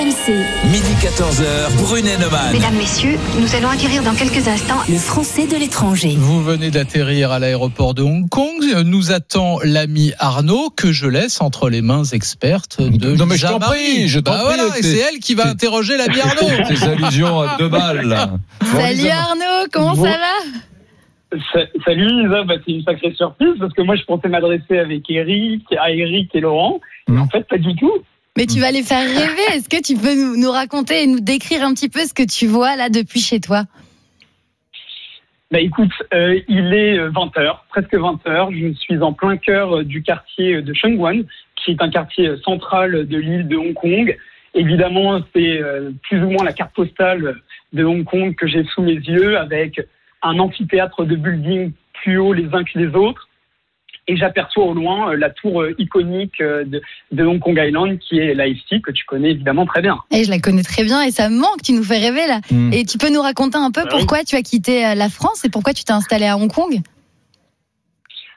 RMC. Midi 14h, Brunet Neumann. Mesdames, Messieurs, nous allons acquérir dans quelques instants Le français de l'étranger. Vous venez d'atterrir à l'aéroport de Hong Kong. Nous attend l'ami Arnaud que je laisse entre les mains expertes de Non, mais je t'en prie, je t'en Bah prie, voilà, et c'est elle qui va interroger l'ami Arnaud. Tes allusions à deux balles. là. Salut Arnaud, comment Bon. ça va Sa- Salut Lisa, bah, c'est une sacrée surprise parce que moi je pensais m'adresser avec Eric, à Eric et Laurent. Mais en fait, pas du tout. Mais tu vas les faire rêver. Est-ce que tu peux nous, raconter et nous décrire un petit peu ce que tu vois là depuis chez toi? Bah écoute, euh, il est 20h, presque 20h. Je suis en plein cœur euh, du quartier de Shenzhen, qui est un quartier euh, central de l'île de Hong Kong. Évidemment, c'est euh, plus ou moins la carte postale de Hong Kong que j'ai sous mes yeux, avec un amphithéâtre de buildings plus hauts les uns que les autres. Et j'aperçois au loin euh, la tour euh, iconique euh, de, de Hong Kong Island, qui est l'AFC, que tu connais évidemment très bien. Et je la connais très bien et ça me manque, tu nous fais rêver là. Hmm. Et tu peux nous raconter un peu Bah oui. pourquoi tu as quitté la France et pourquoi tu t'es installé à Hong Kong?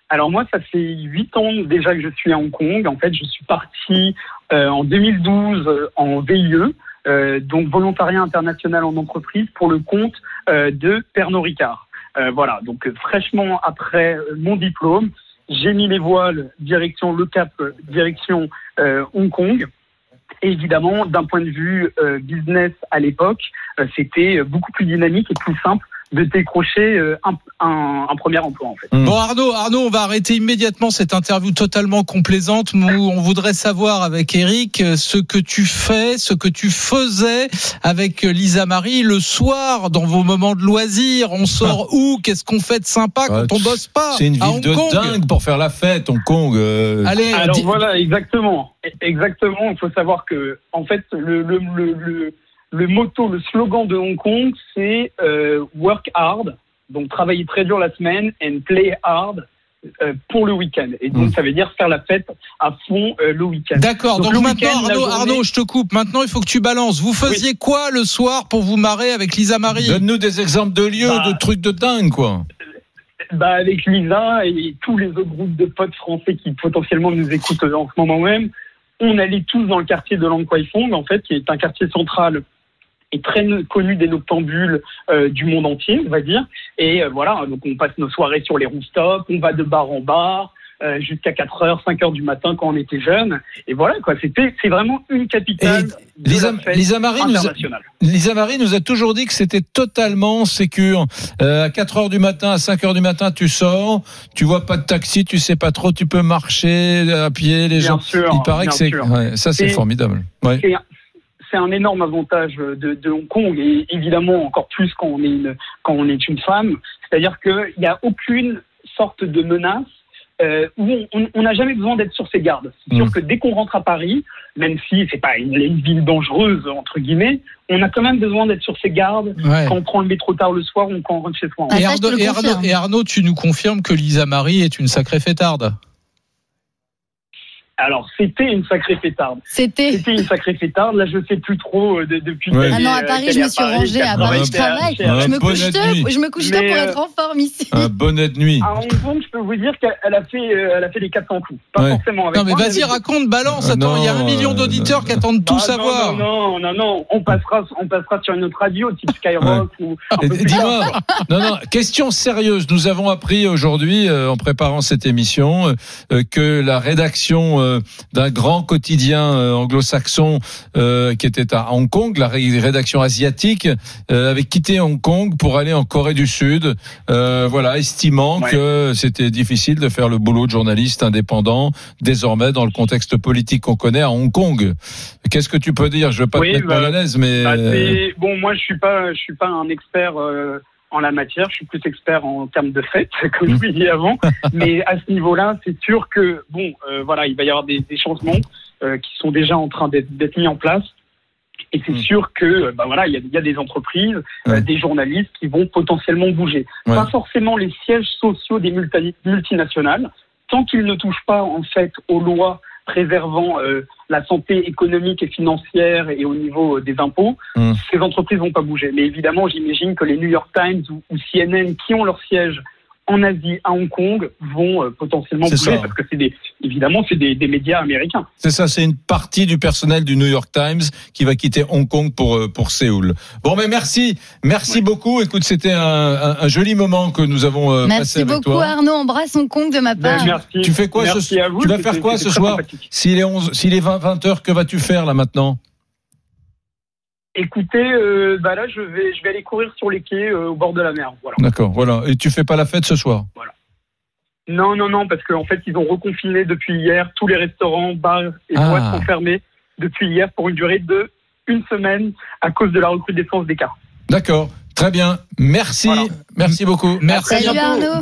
Alors moi, ça fait huit ans déjà que je suis à Hong Kong. En fait, je suis parti euh, en 2012 euh, en VIE, euh, donc volontariat international en entreprise, pour le compte euh, de Pernod Ricard. Euh, voilà, donc euh, fraîchement après euh, mon diplôme, j'ai mis les voiles direction le Cap, direction euh, Hong Kong. Évidemment, d'un point de vue euh, business à l'époque, euh, c'était beaucoup plus dynamique et plus simple de décrocher euh, un, un- un premier emploi en fait. Bon Arnaud, Arnaud, on va arrêter immédiatement cette interview totalement complaisante. Nous, on voudrait savoir avec Eric euh, ce que tu fais, ce que tu faisais avec euh, Lisa Marie le soir dans vos moments de loisirs. On sort où? Qu'est-ce qu'on fait de sympa quand Ouais, on bosse pas C'est une ville de Kong? dingue pour faire la fête, Hong Kong. euh. Allez, Alors voilà, exactement. E- Exactement. Il faut savoir que, en fait, le, le, le, le, le motto, le slogan de Hong Kong, c'est euh, work hard, donc travailler très dur la semaine, and play hard euh, pour le week-end. Et donc, Mm. ça veut dire faire la fête à fond euh, le week-end. D'accord. Donc, maintenant, Arnaud, journée- Arnaud, je te coupe. Maintenant, il faut que tu balances. Vous faisiez quoi le soir pour vous marrer avec Lisa Marie? Donne-nous des exemples de lieux, Bah. de trucs de dingue, quoi. Bah, avec Lisa et tous les autres groupes de potes français qui potentiellement nous écoutent en ce moment même, on allait tous dans le quartier de Lang Kwai Fong, en fait, qui est un quartier central et très connu des noctambules euh, du monde entier, on va dire. Et euh, voilà, donc on passe nos soirées sur les rooftops, on va de bar en bar euh, jusqu'à 4h, 5h du matin quand on était jeunes. Et voilà, quoi, c'était, c'est vraiment une capitale de Lisa, la fête Lisa Marie nous a. Lisa Marie nous a toujours dit que c'était totalement sécure. Euh, à 4 heures du matin, à 5 heures du matin, tu sors, tu vois pas de taxi, tu sais pas trop, tu peux marcher à pied, les Bien gens. sûr, Il paraît que c'est, ouais, ça c'est formidable. Ouais. C'est un énorme avantage de, de Hong Kong et évidemment encore plus quand on est une quand on est une femme. C'est-à-dire qu'il n'y a aucune sorte de menace euh, où on- n'a jamais besoin d'être sur ses gardes. C'est sûr Mm. que dès qu'on rentre à Paris, même si c'est pas une, une ville dangereuse entre guillemets, on a quand même besoin d'être sur ses gardes Ouais. quand on prend le métro tard le soir ou quand on rentre chez soi. Ah, Et Arnaud, le et, Arnaud, et Arnaud, tu nous confirmes que Lisa Marie est une sacrée fêtarde. Alors c'était une sacrée fêtarde. C'était. C'était une sacrée fêtarde. Là je sais plus trop euh, de- depuis. Ouais. Ah non, à euh, Paris, je me suis rangée. À Paris, je travaille. Je me bonne couche tôt. nuit. Je me couche tôt Mais, pour euh, être en forme ici. Un bonnet de nuit. À Hong Kong, je peux vous dire qu'elle a fait, euh, elle a fait les 400 coups. Pas Ouais. forcément avec Non, mais vas-y, raconte, balance. Ah Attends, il y a un million euh, d'auditeurs qui attendent tout Ah, savoir. Non, non, non, non, on passera, on passera sur une autre radio, type Skyrock ou Dis-moi, non, non, question sérieuse. Nous avons appris aujourd'hui, en préparant cette émission, que la rédaction d'un grand quotidien euh, anglo-saxon euh, qui était à Hong Kong, la ré- rédaction asiatique, euh, avait quitté Hong Kong pour aller en Corée du Sud. Euh, voilà, estimant Ouais. que c'était difficile de faire le boulot de journaliste indépendant désormais dans le contexte politique qu'on connaît à Hong Kong. Qu'est-ce que tu peux dire? Je veux pas Oui, te mettre bah, mal à l'aise, mais Bah, euh, bon, moi, je suis pas, je suis pas un expert euh, en la matière. Je suis plus expert en termes de fête, comme je vous l'ai dit avant. Mais à ce niveau-là, c'est sûr que bon, euh, voilà, il va y avoir des, des changements euh, qui sont déjà en train d'être mis en place. Et c'est Mm. sûr que, euh, bah voilà, il y a, il y a des entreprises, euh, des journalistes qui vont potentiellement bouger. Ouais. Pas forcément les sièges sociaux des multi- multinationales, tant qu'ils ne touchent pas en fait aux lois préservant euh, la santé économique et financière et au niveau euh, des impôts, Mm. ces entreprises vont pas bouger. Mais évidemment, j'imagine que les New York Times ou, ou CNN qui ont leur siège en Asie, à Hong Kong, vont euh, potentiellement bouger ça. parce que c'est des, évidemment, c'est des, des médias américains. C'est ça, c'est une partie du personnel du New York Times qui va quitter Hong Kong pour euh, pour Séoul. Bon, mais merci, merci beaucoup. Écoute, c'était un, un, un joli moment que nous avons euh, passé Merci avec beaucoup toi. Arnaud, embrasse Hong Kong de ma Ben, part. merci. Tu fais quoi ce- Merci à vous, tu vas faire quoi ce soir. S'il est 11, s'il est 20, 20 heures, que vas-tu faire là maintenant? Écoutez, euh, bah là, je vais, je vais aller courir sur les quais euh, au bord de la mer. Voilà. D'accord, voilà. Et tu fais pas la fête ce soir? Non, non, non, parce qu'en fait, ils ont reconfiné depuis hier. Tous les restaurants, bars et Ah. boîtes sont fermés depuis hier pour une durée de une semaine à cause de la recrudescence des cas. D'accord, très bien. Merci, Voilà. merci beaucoup. Merci. Salut. Arnaud.